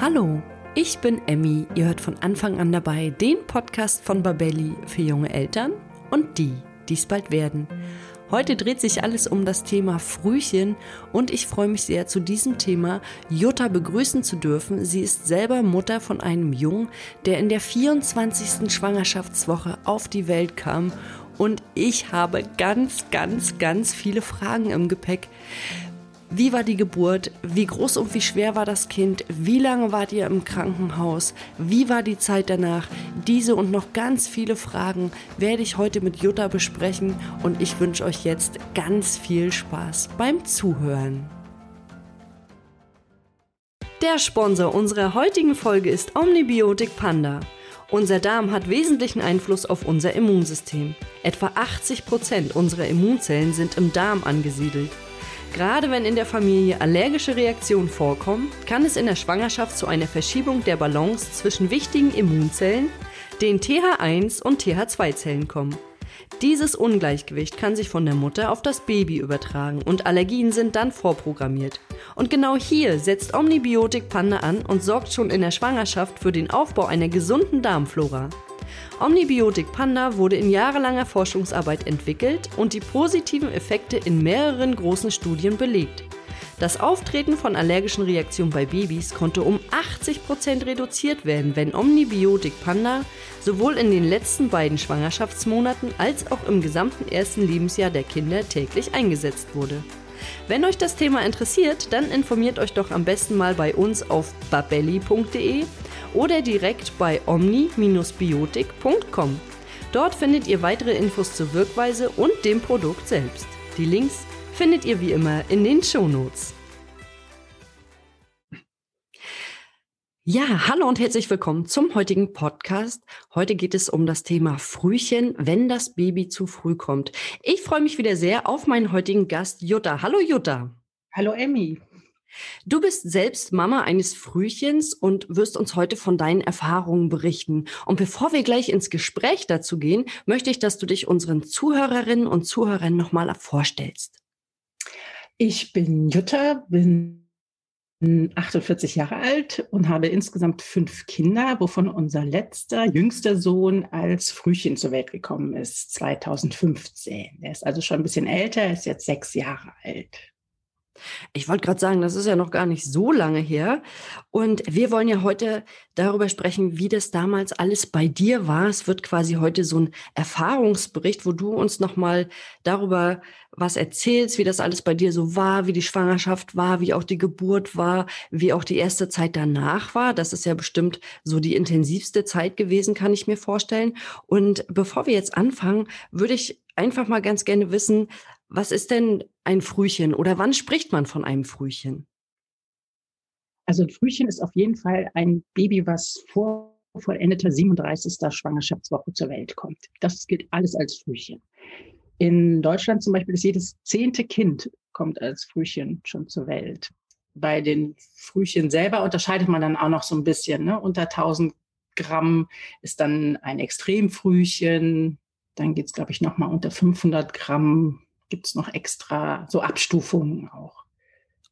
Hallo, ich bin Emmy. Ihr hört von Anfang an dabei den Podcast von Babelli für junge Eltern und die, die es bald werden. Heute dreht sich alles um das Thema Frühchen und ich freue mich sehr, zu diesem Thema Jutta begrüßen zu dürfen. Sie ist selber Mutter von einem Jungen, der in der 24. Schwangerschaftswoche auf die Welt kam und ich habe ganz, ganz, ganz viele Fragen im Gepäck. Wie war die Geburt? Wie groß und wie schwer war das Kind? Wie lange wart ihr im Krankenhaus? Wie war die Zeit danach? Diese und noch ganz viele Fragen werde ich heute mit Jutta besprechen und ich wünsche euch jetzt ganz viel Spaß beim Zuhören. Der Sponsor unserer heutigen Folge ist Omnibiotik Panda. Unser Darm hat wesentlichen Einfluss auf unser Immunsystem. Etwa 80 Prozent unserer Immunzellen sind im Darm angesiedelt. Gerade wenn in der Familie allergische Reaktionen vorkommen, kann es in der Schwangerschaft zu einer Verschiebung der Balance zwischen wichtigen Immunzellen, den TH1 und TH2-Zellen kommen. Dieses Ungleichgewicht kann sich von der Mutter auf das Baby übertragen und Allergien sind dann vorprogrammiert. Und genau hier setzt Omnibiotik Panda an und sorgt schon in der Schwangerschaft für den Aufbau einer gesunden Darmflora. Omnibiotik Panda wurde in jahrelanger Forschungsarbeit entwickelt und die positiven Effekte in mehreren großen Studien belegt. Das Auftreten von allergischen Reaktionen bei Babys konnte um 80% reduziert werden, wenn Omnibiotik Panda sowohl in den letzten beiden Schwangerschaftsmonaten als auch im gesamten ersten Lebensjahr der Kinder täglich eingesetzt wurde. Wenn euch das Thema interessiert, dann informiert euch doch am besten mal bei uns auf babelli.de oder direkt bei omni-biotik.com. Dort findet ihr weitere Infos zur Wirkweise und dem Produkt selbst. Die Links findet ihr wie immer in den Shownotes. Ja, hallo und herzlich willkommen zum heutigen Podcast. Heute geht es um das Thema Frühchen, wenn das Baby zu früh kommt. Ich freue mich wieder sehr auf meinen heutigen Gast Jutta. Hallo Jutta. Hallo Emmy. Du bist selbst Mama eines Frühchens und wirst uns heute von deinen Erfahrungen berichten. Und bevor wir gleich ins Gespräch dazu gehen, möchte ich, dass du dich unseren Zuhörerinnen und Zuhörern nochmal vorstellst. Ich bin Jutta, bin 48 Jahre alt und habe insgesamt fünf Kinder, wovon unser letzter, jüngster Sohn als Frühchen zur Welt gekommen ist, 2015. Er ist also schon ein bisschen älter, ist jetzt sechs Jahre alt. Ich wollte gerade sagen, das ist ja noch gar nicht so lange her. Und wir wollen ja heute darüber sprechen, wie das damals alles bei dir war. Es wird quasi heute so ein Erfahrungsbericht, wo du uns nochmal darüber was erzählst, wie das alles bei dir so war, wie die Schwangerschaft war, wie auch die Geburt war, wie auch die erste Zeit danach war. Das ist ja bestimmt so die intensivste Zeit gewesen, kann ich mir vorstellen. Und bevor wir jetzt anfangen, würde ich einfach mal ganz gerne wissen, was ist denn ein Frühchen oder wann spricht man von einem Frühchen? Also ein Frühchen ist auf jeden Fall ein Baby, was vor vollendeter 37. Schwangerschaftswoche zur Welt kommt. Das gilt alles als Frühchen. In Deutschland zum Beispiel ist jedes zehnte Kind kommt als Frühchen schon zur Welt. Bei den Frühchen selber unterscheidet man dann auch noch so ein bisschen. Ne? Unter 1000 Gramm ist dann ein Extremfrühchen. Dann geht es, glaube ich, nochmal unter 500 Gramm gibt es noch extra so Abstufungen auch.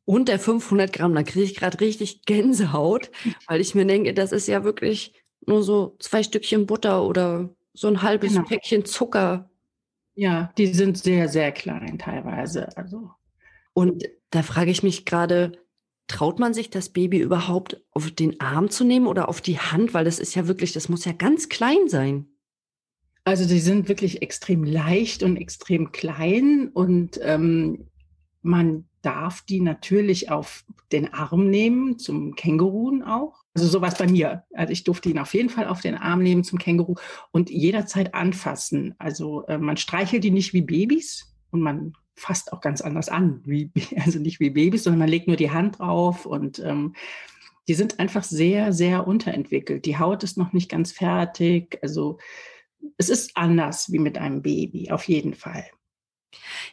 Unter 500 Gramm, da kriege ich gerade richtig Gänsehaut, weil ich mir denke, das ist ja wirklich nur so zwei Stückchen Butter oder so ein halbes genau. Päckchen Zucker. Ja, die sind sehr, sehr klein teilweise. Also. Und da frage ich mich gerade, traut man sich das Baby überhaupt auf den Arm zu nehmen oder auf die Hand? Weil das ist ja wirklich, das muss ja ganz klein sein. Also die sind wirklich extrem leicht und extrem klein und ähm, man darf die natürlich auf den Arm nehmen, zum Känguruen auch. Also sowas bei mir. Also ich durfte ihn auf jeden Fall auf den Arm nehmen zum Känguru und jederzeit anfassen. Also äh, man streichelt die nicht wie Babys und man fasst auch ganz anders an. Wie, also nicht wie Babys, sondern man legt nur die Hand drauf und ähm, die sind einfach sehr, sehr unterentwickelt. Die Haut ist noch nicht ganz fertig. Also es ist anders wie mit einem Baby, auf jeden Fall.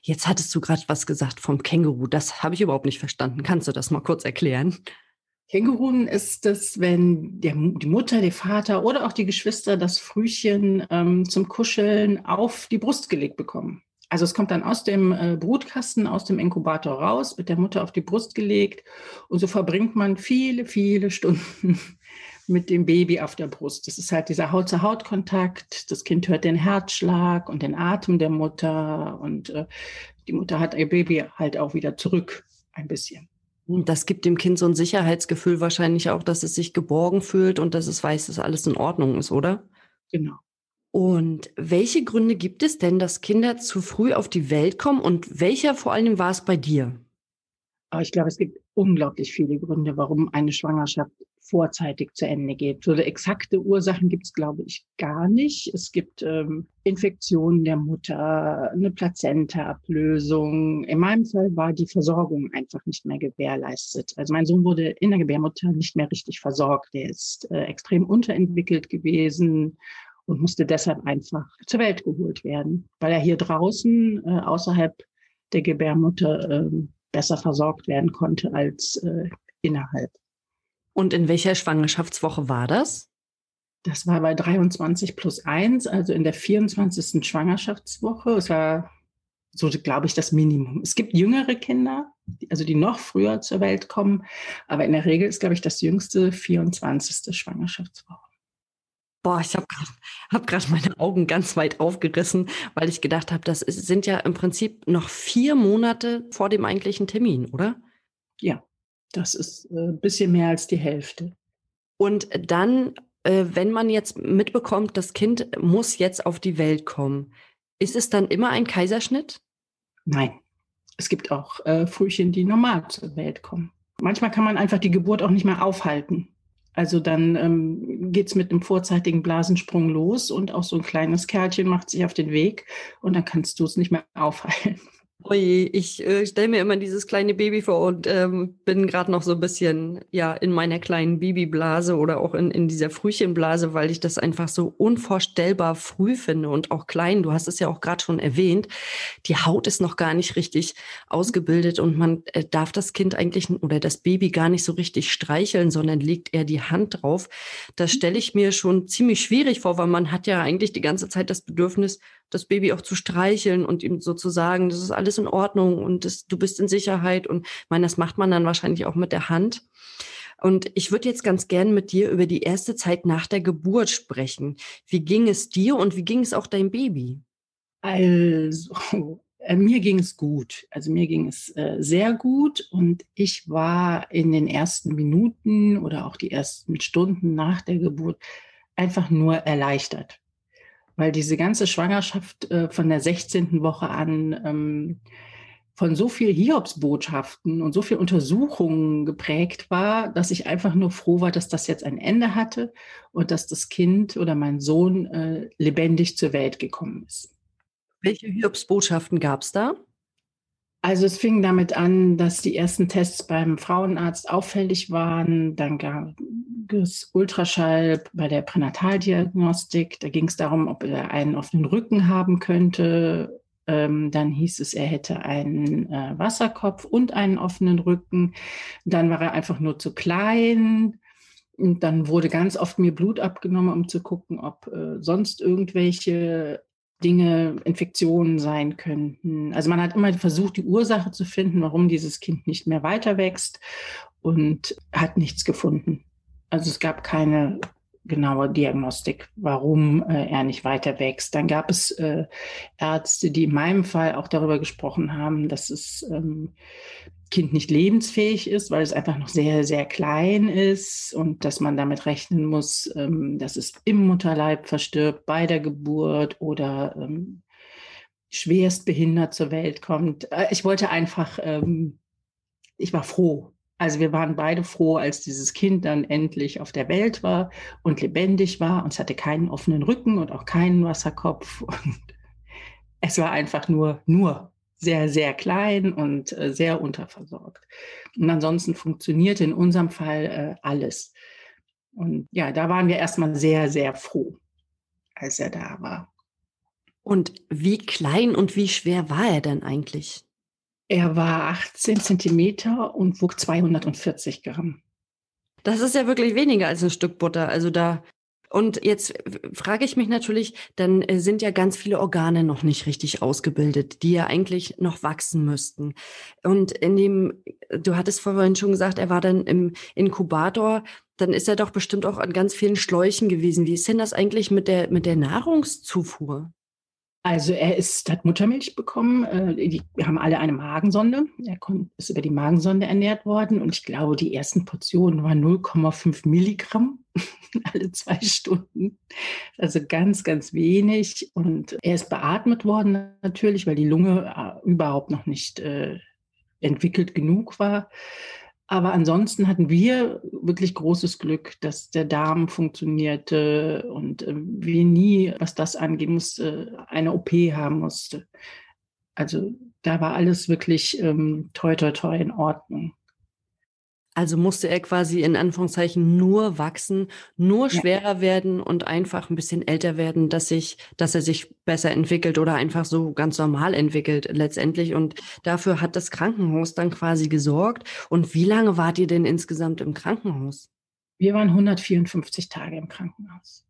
Jetzt hattest du gerade was gesagt vom Känguru. Das habe ich überhaupt nicht verstanden. Kannst du das mal kurz erklären? Känguruen ist es, wenn der, die Mutter, der Vater oder auch die Geschwister das Frühchen ähm, zum Kuscheln auf die Brust gelegt bekommen. Also es kommt dann aus dem äh, Brutkasten, aus dem Inkubator raus, wird der Mutter auf die Brust gelegt und so verbringt man viele, viele Stunden mit dem Baby auf der Brust. Das ist halt dieser Haut-zu-Haut-Kontakt. Das Kind hört den Herzschlag und den Atem der Mutter und äh, die Mutter hat ihr Baby halt auch wieder zurück ein bisschen. Das gibt dem Kind so ein Sicherheitsgefühl wahrscheinlich auch, dass es sich geborgen fühlt und dass es weiß, dass alles in Ordnung ist, oder? Genau. Und welche Gründe gibt es denn, dass Kinder zu früh auf die Welt kommen und welcher vor allem war es bei dir? Aber ich glaube, es gibt unglaublich viele Gründe, warum eine Schwangerschaft vorzeitig zu Ende geht. So exakte Ursachen gibt es, glaube ich, gar nicht. Es gibt ähm, Infektionen der Mutter, eine Plazentaablösung. In meinem Fall war die Versorgung einfach nicht mehr gewährleistet. Also mein Sohn wurde in der Gebärmutter nicht mehr richtig versorgt. Er ist äh, extrem unterentwickelt gewesen und musste deshalb einfach zur Welt geholt werden, weil er hier draußen äh, außerhalb der Gebärmutter äh, besser versorgt werden konnte als äh, innerhalb. Und in welcher Schwangerschaftswoche war das? Das war bei 23 plus 1, also in der 24. Schwangerschaftswoche. Es war so, glaube ich, das Minimum. Es gibt jüngere Kinder, also die noch früher zur Welt kommen, aber in der Regel ist, glaube ich, das jüngste 24. Schwangerschaftswoche. Boah, ich habe hab gerade meine Augen ganz weit aufgerissen, weil ich gedacht habe, das sind ja im Prinzip noch vier Monate vor dem eigentlichen Termin, oder? Ja. Das ist ein äh, bisschen mehr als die Hälfte. Und dann, äh, wenn man jetzt mitbekommt, das Kind muss jetzt auf die Welt kommen, ist es dann immer ein Kaiserschnitt? Nein. Es gibt auch äh, Frühchen, die normal zur Welt kommen. Manchmal kann man einfach die Geburt auch nicht mehr aufhalten. Also dann ähm, geht es mit einem vorzeitigen Blasensprung los und auch so ein kleines Kerlchen macht sich auf den Weg und dann kannst du es nicht mehr aufhalten. Oje, ich äh, stelle mir immer dieses kleine Baby vor und ähm, bin gerade noch so ein bisschen ja in meiner kleinen Babyblase oder auch in, in dieser Frühchenblase, weil ich das einfach so unvorstellbar früh finde und auch klein. Du hast es ja auch gerade schon erwähnt. Die Haut ist noch gar nicht richtig ausgebildet und man äh, darf das Kind eigentlich oder das Baby gar nicht so richtig streicheln, sondern legt eher die Hand drauf. Das stelle ich mir schon ziemlich schwierig vor, weil man hat ja eigentlich die ganze Zeit das Bedürfnis, das Baby auch zu streicheln und ihm sozusagen, das ist alles in Ordnung und das, du bist in Sicherheit. Und ich meine, das macht man dann wahrscheinlich auch mit der Hand. Und ich würde jetzt ganz gern mit dir über die erste Zeit nach der Geburt sprechen. Wie ging es dir und wie ging es auch deinem Baby? Also, äh, mir ging es gut. Also mir ging es äh, sehr gut und ich war in den ersten Minuten oder auch die ersten Stunden nach der Geburt einfach nur erleichtert weil diese ganze Schwangerschaft äh, von der 16. Woche an ähm, von so viel Hiobsbotschaften und so viel Untersuchungen geprägt war, dass ich einfach nur froh war, dass das jetzt ein Ende hatte und dass das Kind oder mein Sohn äh, lebendig zur Welt gekommen ist. Welche Hiobsbotschaften gab es da? Also es fing damit an, dass die ersten Tests beim Frauenarzt auffällig waren. Dann gab es Ultraschall bei der Pränataldiagnostik. Da ging es darum, ob er einen offenen Rücken haben könnte. Ähm, dann hieß es, er hätte einen äh, Wasserkopf und einen offenen Rücken. Dann war er einfach nur zu klein. Und dann wurde ganz oft mir Blut abgenommen, um zu gucken, ob äh, sonst irgendwelche Dinge, Infektionen sein könnten. Also man hat immer versucht, die Ursache zu finden, warum dieses Kind nicht mehr weiter wächst und hat nichts gefunden. Also es gab keine genaue Diagnostik, warum äh, er nicht weiter wächst. Dann gab es äh, Ärzte, die in meinem Fall auch darüber gesprochen haben, dass das ähm, Kind nicht lebensfähig ist, weil es einfach noch sehr, sehr klein ist und dass man damit rechnen muss, ähm, dass es im Mutterleib verstirbt, bei der Geburt oder ähm, schwerst behindert zur Welt kommt. Äh, ich wollte einfach, ähm, ich war froh, also wir waren beide froh, als dieses Kind dann endlich auf der Welt war und lebendig war und es hatte keinen offenen Rücken und auch keinen Wasserkopf. Und es war einfach nur, nur sehr, sehr klein und äh, sehr unterversorgt. Und ansonsten funktionierte in unserem Fall äh, alles. Und ja, da waren wir erstmal sehr, sehr froh, als er da war. Und wie klein und wie schwer war er denn eigentlich? Er war 18 Zentimeter und wog 240 Gramm. Das ist ja wirklich weniger als ein Stück Butter. Also da Und jetzt frage ich mich natürlich, dann äh, sind ja ganz viele Organe noch nicht richtig ausgebildet, die ja eigentlich noch wachsen müssten. Und in dem, du hattest vorhin schon gesagt, er war dann im Inkubator, dann ist er doch bestimmt auch an ganz vielen Schläuchen gewesen. Wie ist denn das eigentlich mit der, mit der Nahrungszufuhr? Also er ist, hat Muttermilch bekommen. Äh, die, wir haben alle eine Magensonde. Er ist über die Magensonde ernährt worden und ich glaube, die ersten Portionen waren 0,5 Milligramm alle zwei Stunden. Also ganz, ganz wenig. Und er ist beatmet worden natürlich, weil die Lunge äh, überhaupt noch nicht äh, entwickelt genug war. Aber ansonsten hatten wir wirklich großes Glück, dass der Darm funktionierte und äh, wir nie, was das angeht, musste, eine OP haben musste. Also da war alles wirklich ähm, toi, toi, toi in Ordnung. Also musste er quasi in Anführungszeichen nur wachsen, nur schwerer ja. werden und einfach ein bisschen älter werden, dass sich, dass er sich besser entwickelt oder einfach so ganz normal entwickelt letztendlich. Und dafür hat das Krankenhaus dann quasi gesorgt. Und wie lange wart ihr denn insgesamt im Krankenhaus? Wir waren 154 Tage im Krankenhaus.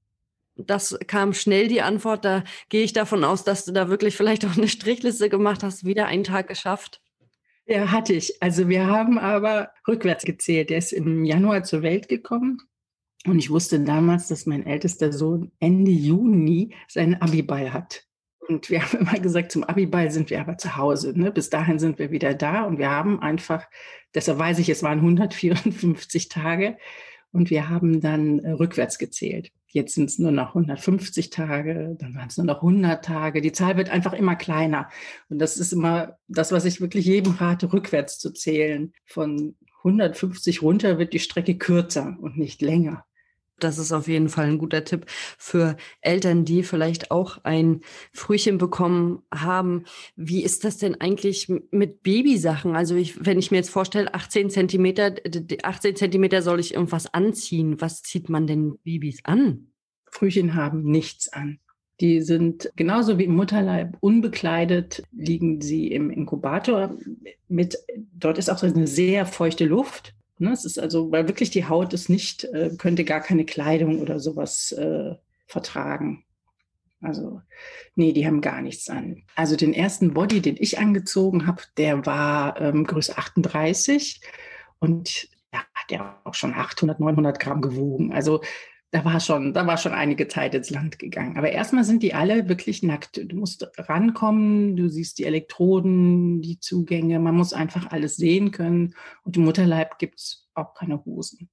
Das kam schnell die Antwort. Da gehe ich davon aus, dass du da wirklich vielleicht auch eine Strichliste gemacht hast, wieder einen Tag geschafft. Ja, hatte ich. Also wir haben aber rückwärts gezählt. Der ist im Januar zur Welt gekommen. Und ich wusste damals, dass mein ältester Sohn Ende Juni seinen Abiball hat. Und wir haben immer gesagt, zum Abiball sind wir aber zu Hause. Ne? Bis dahin sind wir wieder da. Und wir haben einfach, deshalb weiß ich, es waren 154 Tage. Und wir haben dann äh, rückwärts gezählt. Jetzt sind es nur noch 150 Tage, dann waren es nur noch 100 Tage. Die Zahl wird einfach immer kleiner. Und das ist immer das, was ich wirklich jedem rate, rückwärts zu zählen. Von 150 runter wird die Strecke kürzer und nicht länger. Das ist auf jeden Fall ein guter Tipp für Eltern, die vielleicht auch ein Frühchen bekommen haben. Wie ist das denn eigentlich mit Babysachen? Also ich, wenn ich mir jetzt vorstelle, 18 Zentimeter, 18 Zentimeter soll ich irgendwas anziehen. Was zieht man denn Babys an? Frühchen haben nichts an. Die sind genauso wie im Mutterleib unbekleidet, liegen sie im Inkubator mit, dort ist auch so eine sehr feuchte Luft. Ne, es ist also, weil wirklich die Haut ist nicht, äh, könnte gar keine Kleidung oder sowas äh, vertragen. Also, nee, die haben gar nichts an. Also den ersten Body, den ich angezogen habe, der war ähm, Größe 38 und ja, hat ja auch schon 800, 900 Gramm gewogen. Also da war schon, da war schon einige Zeit ins Land gegangen. Aber erstmal sind die alle wirklich nackt. Du musst rankommen, du siehst die Elektroden, die Zugänge, man muss einfach alles sehen können. Und im Mutterleib gibt es auch keine Hosen.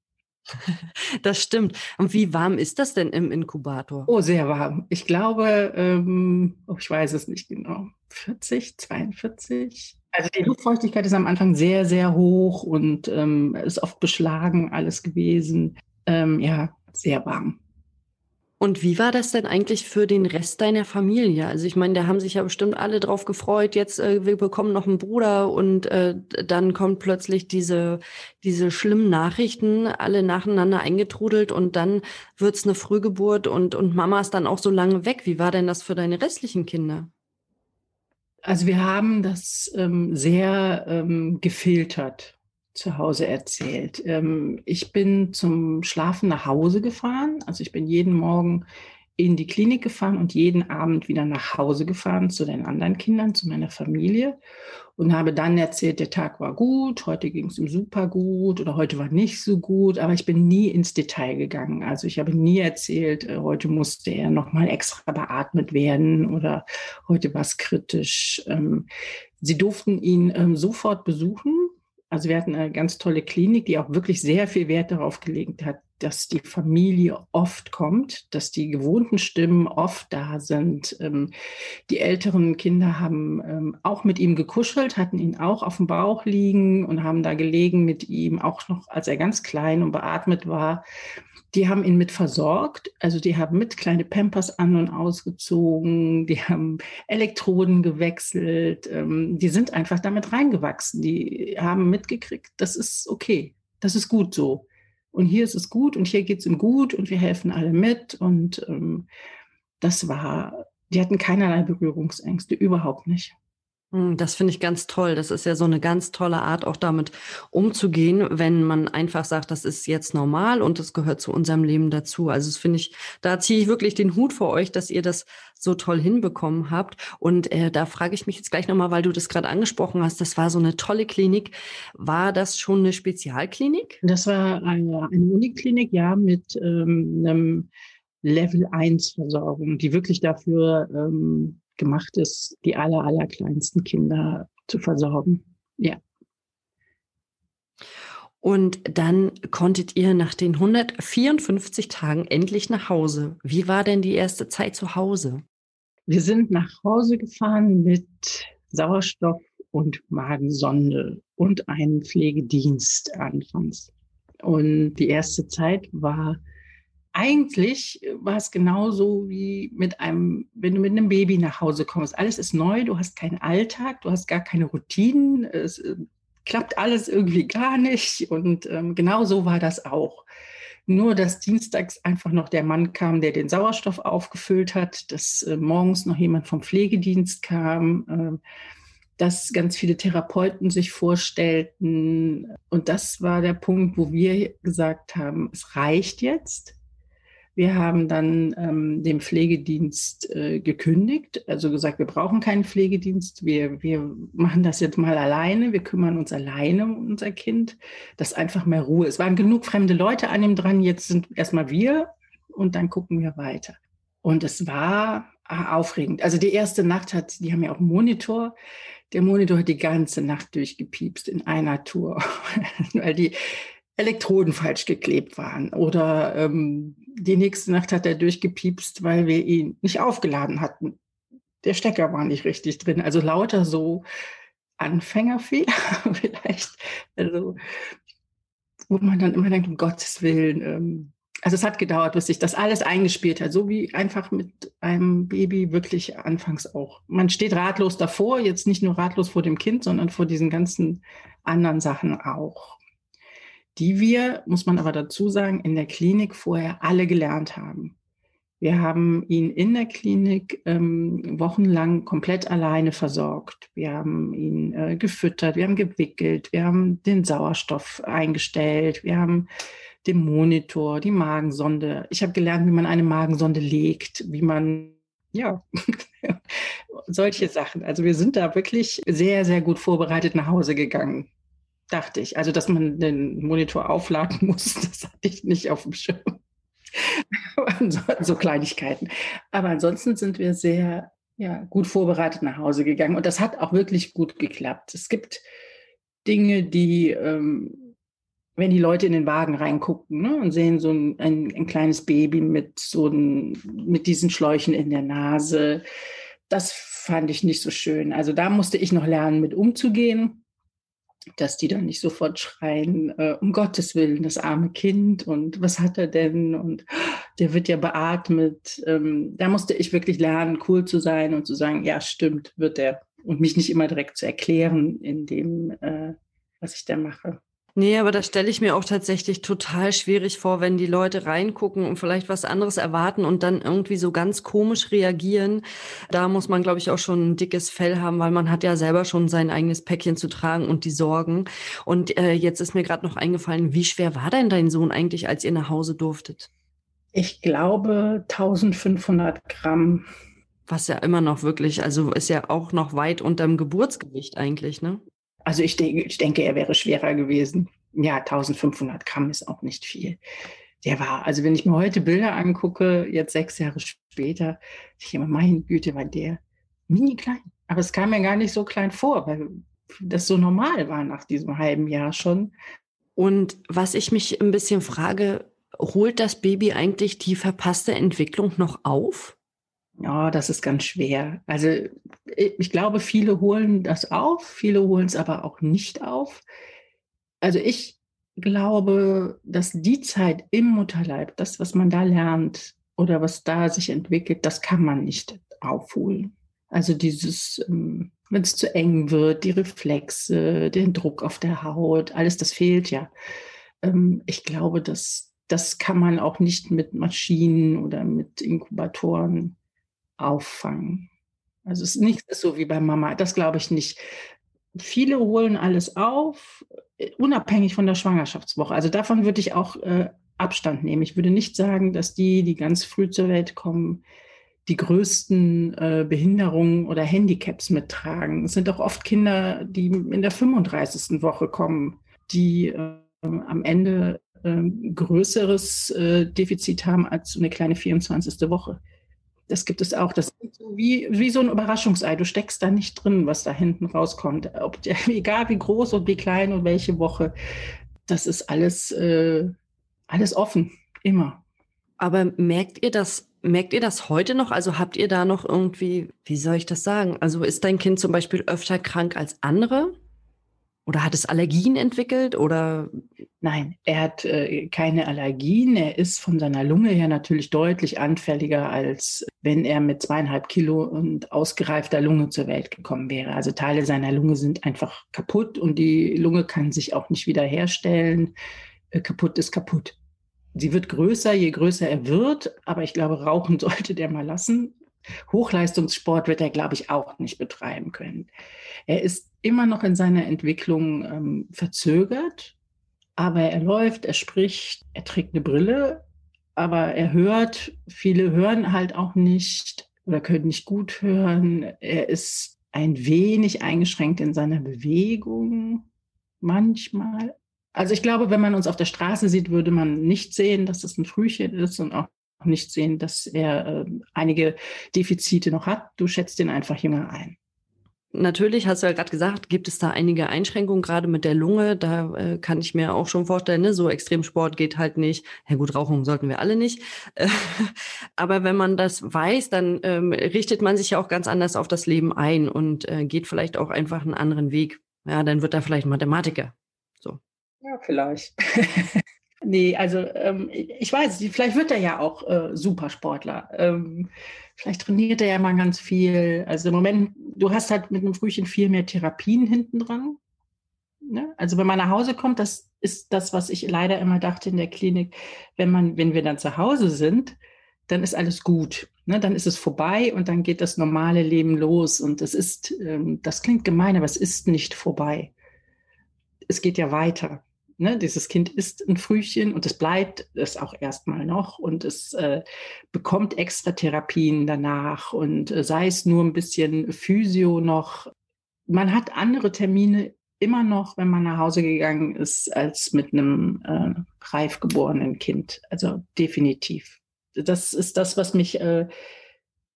Das stimmt. Und wie warm ist das denn im Inkubator? Oh, sehr warm. Ich glaube, ähm, oh, ich weiß es nicht genau, 40, 42. Also die Luftfeuchtigkeit ist am Anfang sehr, sehr hoch und ähm, ist oft beschlagen alles gewesen. Ähm, ja, sehr warm. Und wie war das denn eigentlich für den Rest deiner Familie? Also ich meine, da haben sich ja bestimmt alle drauf gefreut, jetzt äh, wir bekommen noch einen Bruder und äh, dann kommt plötzlich diese, diese schlimmen Nachrichten, alle nacheinander eingetrudelt und dann wird's eine Frühgeburt und, und Mama ist dann auch so lange weg. Wie war denn das für deine restlichen Kinder? Also wir haben das ähm, sehr ähm, gefiltert zu Hause erzählt. Ähm, ich bin zum Schlafen nach Hause gefahren. Also ich bin jeden Morgen in die Klinik gefahren und jeden Abend wieder nach Hause gefahren zu den anderen Kindern, zu meiner Familie und habe dann erzählt, der Tag war gut, heute ging es ihm super gut oder heute war nicht so gut, aber ich bin nie ins Detail gegangen. Also ich habe nie erzählt, äh, heute musste er nochmal extra beatmet werden oder heute war es kritisch. Ähm, sie durften ihn ähm, sofort besuchen also wir hatten eine ganz tolle Klinik, die auch wirklich sehr viel Wert darauf gelegt hat, dass die Familie oft kommt, dass die gewohnten Stimmen oft da sind. Ähm, die älteren Kinder haben ähm, auch mit ihm gekuschelt, hatten ihn auch auf dem Bauch liegen und haben da gelegen mit ihm, auch noch als er ganz klein und beatmet war. Die haben ihn mit versorgt, also die haben mit kleine Pampers an und ausgezogen, die haben Elektroden gewechselt, ähm, die sind einfach damit reingewachsen, die haben mitgekriegt, das ist okay, das ist gut so. Und hier ist es gut und hier geht es ihm gut und wir helfen alle mit. Und ähm, das war, die hatten keinerlei Berührungsängste, überhaupt nicht. Hm, das finde ich ganz toll. Das ist ja so eine ganz tolle Art, auch damit umzugehen, wenn man einfach sagt, das ist jetzt normal und das gehört zu unserem Leben dazu. Also das finde ich, da ziehe ich wirklich den Hut vor euch, dass ihr das so toll hinbekommen habt. Und äh, da frage ich mich jetzt gleich nochmal, weil du das gerade angesprochen hast, das war so eine tolle Klinik. War das schon eine Spezialklinik? Das war eine, eine Uniklinik, ja, mit ähm, einem Level 1 Versorgung, die wirklich dafür ähm, gemacht ist, die aller, allerkleinsten Kinder zu versorgen. Ja. Und dann konntet ihr nach den 154 Tagen endlich nach Hause. Wie war denn die erste Zeit zu Hause? Wir sind nach Hause gefahren mit Sauerstoff und Magensonde und einem Pflegedienst anfangs. Und die erste Zeit war eigentlich war es genauso wie mit einem, wenn du mit einem Baby nach Hause kommst. Alles ist neu, du hast keinen Alltag, du hast gar keine Routinen, es äh, klappt alles irgendwie gar nicht. Und ähm, genau so war das auch. Nur, dass dienstags einfach noch der Mann kam, der den Sauerstoff aufgefüllt hat, dass äh, morgens noch jemand vom Pflegedienst kam, äh, dass ganz viele Therapeuten sich vorstellten. Und das war der Punkt, wo wir gesagt haben, es reicht jetzt wir haben dann ähm, dem Pflegedienst äh, gekündigt, also gesagt, wir brauchen keinen Pflegedienst, wir, wir machen das jetzt mal alleine, wir kümmern uns alleine um unser Kind, dass einfach mehr Ruhe. Es waren genug fremde Leute an ihm dran, jetzt sind erstmal wir und dann gucken wir weiter. Und es war ah, aufregend. Also die erste Nacht hat, die haben ja auch einen Monitor. Der Monitor hat die ganze Nacht durchgepiepst in einer Tour, weil die Elektroden falsch geklebt waren oder ähm, die nächste Nacht hat er durchgepiepst, weil wir ihn nicht aufgeladen hatten. Der Stecker war nicht richtig drin. Also lauter so Anfängerfehler vielleicht. Also, wo man dann immer denkt, um Gottes Willen. Ähm, also es hat gedauert, bis sich das alles eingespielt hat, so wie einfach mit einem Baby wirklich anfangs auch. Man steht ratlos davor, jetzt nicht nur ratlos vor dem Kind, sondern vor diesen ganzen anderen Sachen auch die wir, muss man aber dazu sagen, in der Klinik vorher alle gelernt haben. Wir haben ihn in der Klinik ähm, wochenlang komplett alleine versorgt. Wir haben ihn äh, gefüttert, wir haben gewickelt, wir haben den Sauerstoff eingestellt, wir haben den Monitor, die Magensonde. Ich habe gelernt, wie man eine Magensonde legt, wie man, ja, solche Sachen. Also wir sind da wirklich sehr, sehr gut vorbereitet nach Hause gegangen dachte ich. Also, dass man den Monitor aufladen muss, das hatte ich nicht auf dem Schirm. so, Kleinigkeiten. Aber ansonsten sind wir sehr ja, gut vorbereitet nach Hause gegangen. Und das hat auch wirklich gut geklappt. Es gibt Dinge, die, ähm, wenn die Leute in den Wagen reingucken ne, und sehen so ein, ein, ein kleines Baby mit so ein, mit diesen Schläuchen in der Nase, das fand ich nicht so schön. Also da musste ich noch lernen, mit umzugehen dass die dann nicht sofort schreien, äh, um Gottes Willen, das arme Kind und was hat er denn und der wird ja beatmet. Ähm, da musste ich wirklich lernen, cool zu sein und zu sagen, ja, stimmt, wird er. Und mich nicht immer direkt zu erklären in dem, äh, was ich da mache. Nee, aber das stelle ich mir auch tatsächlich total schwierig vor, wenn die Leute reingucken und vielleicht was anderes erwarten und dann irgendwie so ganz komisch reagieren. Da muss man, glaube ich, auch schon ein dickes Fell haben, weil man hat ja selber schon sein eigenes Päckchen zu tragen und die Sorgen. Und äh, jetzt ist mir gerade noch eingefallen, wie schwer war denn dein Sohn eigentlich, als ihr nach Hause durftet? Ich glaube 1500 Gramm. Was ja immer noch wirklich, also ist ja auch noch weit unterm Geburtsgewicht eigentlich, ne? Also ich, denke, ich denke, er wäre schwerer gewesen. Ja, 1500 Gramm ist auch nicht viel. Der war, also wenn ich mir heute Bilder angucke, jetzt sechs Jahre später, ich immer, meine Güte, war der mini klein. Aber es kam mir gar nicht so klein vor, weil das so normal war nach diesem halben Jahr schon. Und was ich mich ein bisschen frage, holt das Baby eigentlich die verpasste Entwicklung noch auf? Ja, das ist ganz schwer. Also ich glaube, viele holen das auf, viele holen es aber auch nicht auf. Also ich glaube, dass die Zeit im Mutterleib, das, was man da lernt oder was da sich entwickelt, das kann man nicht aufholen. Also dieses, ähm, wenn es zu eng wird, die Reflexe, den Druck auf der Haut, alles das fehlt ja. Ähm, ich glaube, dass das kann man auch nicht mit Maschinen oder mit Inkubatoren auffangen. Also es ist nicht so wie bei Mama, das glaube ich nicht. Viele holen alles auf, unabhängig von der Schwangerschaftswoche. Also davon würde ich auch äh, Abstand nehmen. Ich würde nicht sagen, dass die, die ganz früh zur Welt kommen, die größten äh, Behinderungen oder Handicaps mittragen. Es sind auch oft Kinder, die in der 35. Woche kommen, die äh, am Ende äh, größeres äh, Defizit haben als eine kleine 24. Woche. Das gibt es auch. Das ist wie, wie so ein Überraschungsei. Du steckst da nicht drin, was da hinten rauskommt. Ob, egal wie groß und wie klein und welche Woche. Das ist alles, äh, alles offen, immer. Aber merkt ihr das Merkt ihr das heute noch? Also habt ihr da noch irgendwie, wie soll ich das sagen? Also ist dein Kind zum Beispiel öfter krank als andere? Oder hat es Allergien entwickelt? Oder? Nein, er hat äh, keine Allergien. Er ist von seiner Lunge her natürlich deutlich anfälliger, als wenn er mit zweieinhalb Kilo und ausgereifter Lunge zur Welt gekommen wäre. Also Teile seiner Lunge sind einfach kaputt und die Lunge kann sich auch nicht wiederherstellen. Äh, kaputt ist kaputt sie wird größer, je größer er wird, aber ich glaube, Rauchen sollte der mal lassen. Hochleistungssport wird er, glaube ich, auch nicht betreiben können. Er ist immer noch in seiner Entwicklung ähm, verzögert, aber er läuft, er spricht, er trägt eine Brille, aber er hört, viele hören halt auch nicht oder können nicht gut hören. Er ist ein wenig eingeschränkt in seiner Bewegung manchmal, also ich glaube, wenn man uns auf der Straße sieht, würde man nicht sehen, dass es ein Frühchen ist und auch nicht sehen, dass er äh, einige Defizite noch hat. Du schätzt ihn einfach jünger ein. Natürlich, hast du ja gerade gesagt, gibt es da einige Einschränkungen, gerade mit der Lunge. Da äh, kann ich mir auch schon vorstellen, ne? so Extremsport geht halt nicht. Ja gut, Rauchen sollten wir alle nicht. aber wenn man das weiß, dann ähm, richtet man sich ja auch ganz anders auf das Leben ein und äh, geht vielleicht auch einfach einen anderen Weg. Ja, dann wird er vielleicht Mathematiker. So. Ja, vielleicht. nee, also ähm, ich weiß, vielleicht wird er ja auch äh, Supersportler. Ähm, vielleicht trainiert er ja mal ganz viel. Also im Moment, du hast halt mit einem Frühchen viel mehr Therapien hinten dran. Ne? Also wenn man nach Hause kommt, das ist das, was ich leider immer dachte in der Klinik, wenn man, wenn wir dann zu Hause sind, dann ist alles gut. Ne? Dann ist es vorbei und dann geht das normale Leben los. Und es ist, ähm, das klingt gemein, aber es ist nicht vorbei. Es geht ja weiter. Ne, dieses Kind ist ein Frühchen und es bleibt es auch erstmal noch und es äh, bekommt extra Therapien danach und äh, sei es nur ein bisschen Physio noch. Man hat andere Termine immer noch, wenn man nach Hause gegangen ist, als mit einem äh, reif geborenen Kind. Also definitiv. Das ist das, was mich, äh,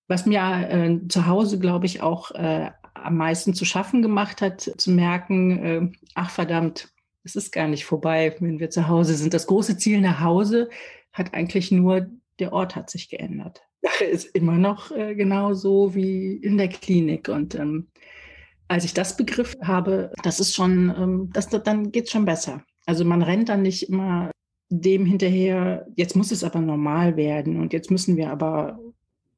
was mir äh, zu Hause, glaube ich, auch äh, am meisten zu schaffen gemacht hat, zu merken, äh, ach verdammt, es ist gar nicht vorbei, wenn wir zu Hause sind. Das große Ziel nach Hause hat eigentlich nur, der Ort hat sich geändert. Sache ist immer noch äh, genauso wie in der Klinik. Und ähm, als ich das begriffen habe, das ist schon, ähm, das, dann geht es schon besser. Also man rennt dann nicht immer dem hinterher, jetzt muss es aber normal werden und jetzt müssen wir aber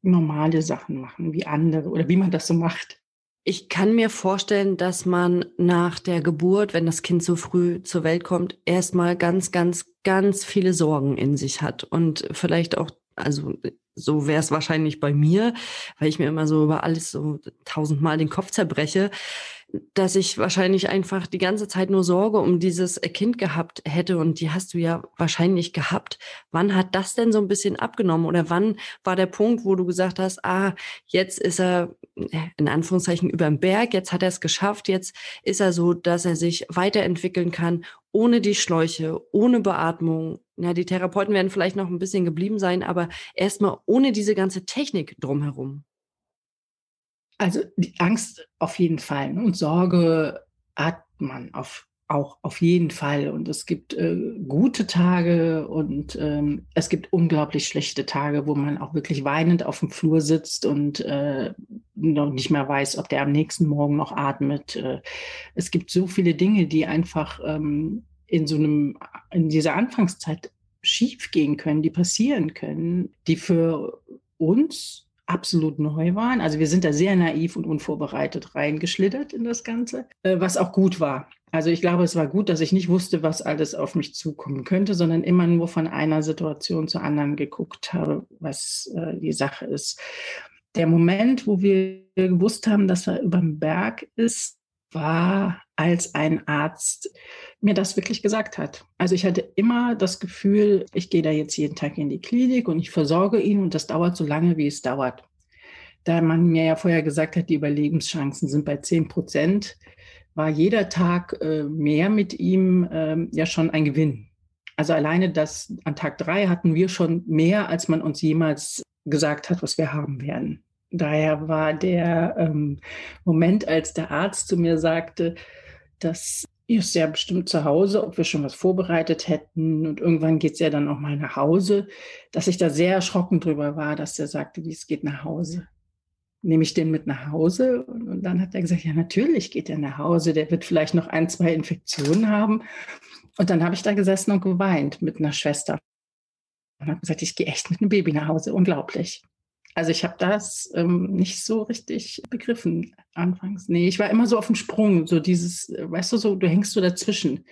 normale Sachen machen, wie andere oder wie man das so macht. Ich kann mir vorstellen, dass man nach der Geburt, wenn das Kind so früh zur Welt kommt, erstmal ganz, ganz, ganz viele Sorgen in sich hat. Und vielleicht auch, also so wäre es wahrscheinlich bei mir, weil ich mir immer so über alles so tausendmal den Kopf zerbreche dass ich wahrscheinlich einfach die ganze Zeit nur Sorge um dieses Kind gehabt hätte und die hast du ja wahrscheinlich gehabt. Wann hat das denn so ein bisschen abgenommen oder wann war der Punkt, wo du gesagt hast, ah, jetzt ist er äh, in Anführungszeichen über dem Berg, jetzt hat er es geschafft, jetzt ist er so, dass er sich weiterentwickeln kann, ohne die Schläuche, ohne Beatmung. Ja, die Therapeuten werden vielleicht noch ein bisschen geblieben sein, aber erstmal ohne diese ganze Technik drumherum. Also die Angst auf jeden Fall ne? und Sorge hat man auf, auch auf jeden Fall. Und es gibt äh, gute Tage und ähm, es gibt unglaublich schlechte Tage, wo man auch wirklich weinend auf dem Flur sitzt und äh, noch nicht mehr weiß, ob der am nächsten Morgen noch atmet. Äh, es gibt so viele Dinge, die einfach ähm, in so einem, in dieser Anfangszeit schief gehen können, die passieren können, die für uns absolut neu waren. Also wir sind da sehr naiv und unvorbereitet reingeschlittert in das Ganze, äh, was auch gut war. Also ich glaube, es war gut, dass ich nicht wusste, was alles auf mich zukommen könnte, sondern immer nur von einer Situation zur anderen geguckt habe, was äh, die Sache ist. der Moment, wo wir gewusst haben, dass er über dem Berg ist, war, als ein Arzt mir das wirklich gesagt hat. Also ich hatte immer das Gefühl, ich gehe da jetzt jeden Tag in die Klinik und ich versorge ihn und das dauert so lange, wie es dauert. Da man mir ja vorher gesagt hat, die Überlebenschancen sind bei 10 Prozent, war jeder Tag äh, mehr mit ihm äh, ja schon ein Gewinn. Also alleine das an Tag drei hatten wir schon mehr, als man uns jemals gesagt hat, was wir haben werden. Daher war der ähm, Moment, als der Arzt zu mir sagte, dass ist ja bestimmt zu Hause, ob wir schon was vorbereitet hätten und irgendwann geht es ja dann auch mal nach Hause, dass ich da sehr erschrocken drüber war, dass er sagte, dies geht nach Hause. Nehme ich den mit nach Hause? Und dann hat er gesagt, ja, natürlich geht er nach Hause. Der wird vielleicht noch ein, zwei Infektionen haben. Und dann habe ich da gesessen und geweint mit einer Schwester. Und habe gesagt, ich gehe echt mit einem Baby nach Hause. Unglaublich. Also ich habe das ähm, nicht so richtig begriffen anfangs. Nee, ich war immer so auf dem Sprung, so dieses, äh, weißt du, so, du hängst so dazwischen.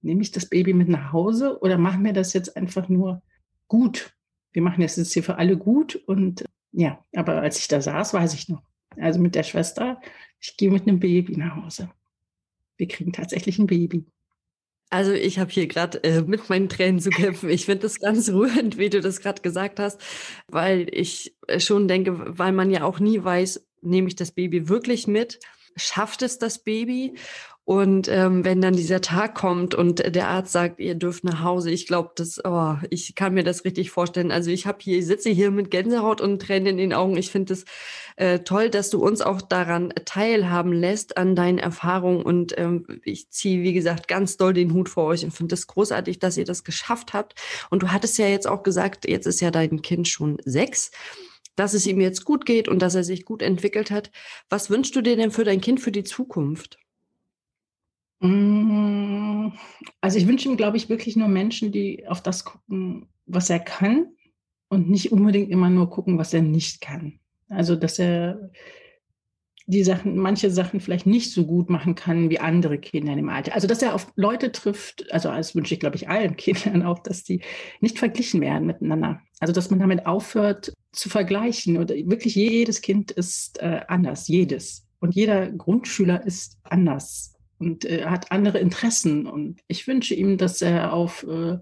Nehme ich das Baby mit nach Hause oder machen wir das jetzt einfach nur gut? Wir machen das jetzt hier für alle gut und ja, aber als ich da saß, weiß ich noch. Also mit der Schwester, ich gehe mit einem Baby nach Hause. Wir kriegen tatsächlich ein Baby. Also ich habe hier gerade äh, mit meinen Tränen zu kämpfen. Ich finde das ganz rührend, wie du das gerade gesagt hast, weil ich äh, schon denke, weil man ja auch nie weiß, nehme ich das Baby wirklich mit? Schafft es das Baby? Und ähm, wenn dann dieser Tag kommt und der Arzt sagt, ihr dürft nach Hause, ich glaube, das, oh, ich kann mir das richtig vorstellen. Also ich habe hier, ich sitze hier mit Gänsehaut und Tränen in den Augen. Ich finde es äh, toll, dass du uns auch daran teilhaben lässt an deinen Erfahrungen. Und ähm, ich ziehe, wie gesagt, ganz doll den Hut vor euch und finde es großartig, dass ihr das geschafft habt. Und du hattest ja jetzt auch gesagt, jetzt ist ja dein Kind schon sechs dass es ihm jetzt gut geht und dass er sich gut entwickelt hat. Was wünschst du dir denn für dein Kind für die Zukunft? Mm, also ich wünsche ihm, glaube ich, wirklich nur Menschen, die auf das gucken, was er kann und nicht unbedingt immer nur gucken, was er nicht kann. Also dass er die Sachen, manche Sachen vielleicht nicht so gut machen kann wie andere Kinder in dem Alter. Also dass er auf Leute trifft, also das wünsche ich, glaube ich, allen Kindern auch, dass die nicht verglichen werden miteinander. Also dass man damit aufhört zu vergleichen. Oder wirklich jedes Kind ist äh, anders, jedes. Und jeder Grundschüler ist anders und äh, hat andere Interessen. Und ich wünsche ihm, dass er auf äh,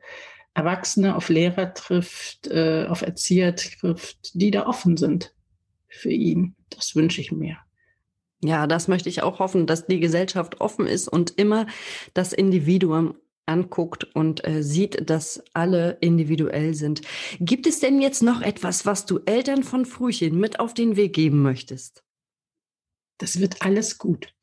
Erwachsene, auf Lehrer trifft, äh, auf Erzieher trifft, die da offen sind für ihn. Das wünsche ich mir. Ja, das möchte ich auch hoffen, dass die Gesellschaft offen ist und immer das Individuum anguckt und äh, sieht, dass alle individuell sind. Gibt es denn jetzt noch etwas, was du Eltern von Frühchen mit auf den Weg geben möchtest? Das wird alles gut.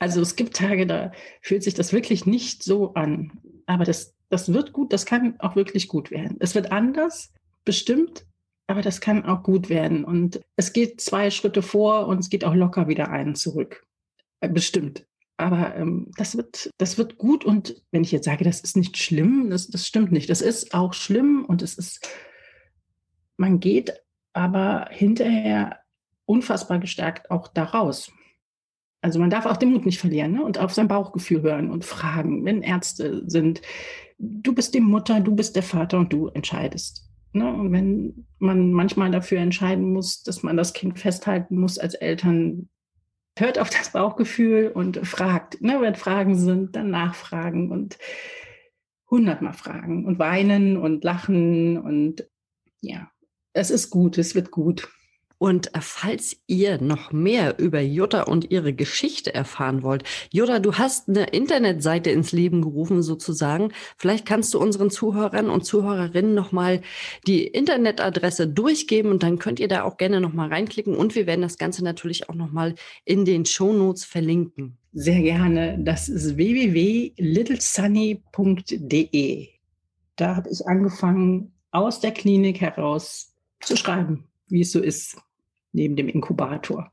Also es gibt Tage, da fühlt sich das wirklich nicht so an. Aber das, das wird gut, das kann auch wirklich gut werden. Es wird anders, bestimmt, aber das kann auch gut werden. Und es geht zwei Schritte vor und es geht auch locker wieder einen zurück. Äh, bestimmt. Aber ähm, das, wird, das wird gut. Und wenn ich jetzt sage, das ist nicht schlimm, das, das stimmt nicht. Das ist auch schlimm und es ist, man geht aber hinterher unfassbar gestärkt auch daraus. Also man darf auch den Mut nicht verlieren ne? und auf sein Bauchgefühl hören und fragen, wenn Ärzte sind, du bist die Mutter, du bist der Vater und du entscheidest. Ne? Und wenn man manchmal dafür entscheiden muss, dass man das Kind festhalten muss als Eltern, hört auf das Bauchgefühl und fragt. Ne? Wenn Fragen sind, dann nachfragen und hundertmal fragen und weinen und lachen und ja, es ist gut, es wird gut. Und äh, falls ihr noch mehr über Jutta und ihre Geschichte erfahren wollt, Jutta, du hast eine Internetseite ins Leben gerufen sozusagen. Vielleicht kannst du unseren Zuhörern und Zuhörerinnen nochmal die Internetadresse durchgeben und dann könnt ihr da auch gerne nochmal reinklicken und wir werden das Ganze natürlich auch nochmal in den Shownotes verlinken. Sehr gerne. Das ist www.littlesunny.de. Da habe ich angefangen, aus der Klinik heraus zu schreiben, wie es so ist neben dem Inkubator.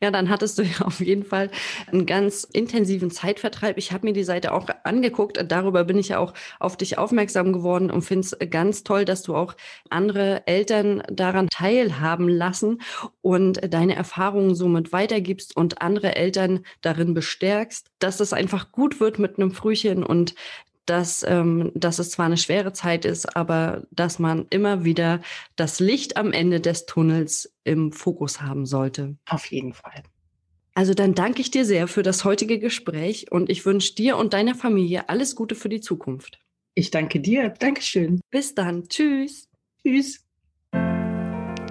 Ja, dann hattest du ja auf jeden Fall einen ganz intensiven Zeitvertreib. Ich habe mir die Seite auch angeguckt. Darüber bin ich ja auch auf dich aufmerksam geworden und finde es ganz toll, dass du auch andere Eltern daran teilhaben lassen und deine Erfahrungen somit weitergibst und andere Eltern darin bestärkst, dass es einfach gut wird mit einem Frühchen und dass, ähm, dass es zwar eine schwere Zeit ist, aber dass man immer wieder das Licht am Ende des Tunnels im Fokus haben sollte. Auf jeden Fall. Also dann danke ich dir sehr für das heutige Gespräch und ich wünsche dir und deiner Familie alles Gute für die Zukunft. Ich danke dir. Dankeschön. Bis dann. Tschüss. Tschüss.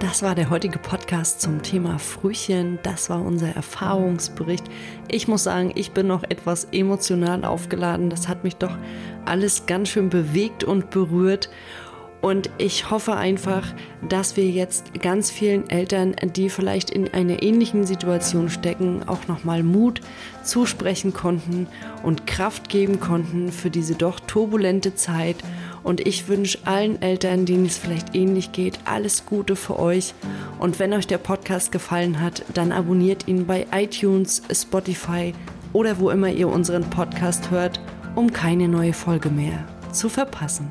Das war der heutige Podcast zum Thema Frühchen. Das war unser Erfahrungsbericht. Ich muss sagen, ich bin noch etwas emotional aufgeladen. Das hat mich doch alles ganz schön bewegt und berührt. Und ich hoffe einfach, dass wir jetzt ganz vielen Eltern, die vielleicht in einer ähnlichen Situation stecken, auch nochmal Mut zusprechen konnten und Kraft geben konnten für diese doch turbulente Zeit. Und ich wünsche allen Eltern, denen es vielleicht ähnlich geht, alles Gute für euch. Und wenn euch der Podcast gefallen hat, dann abonniert ihn bei iTunes, Spotify oder wo immer ihr unseren Podcast hört, um keine neue Folge mehr zu verpassen.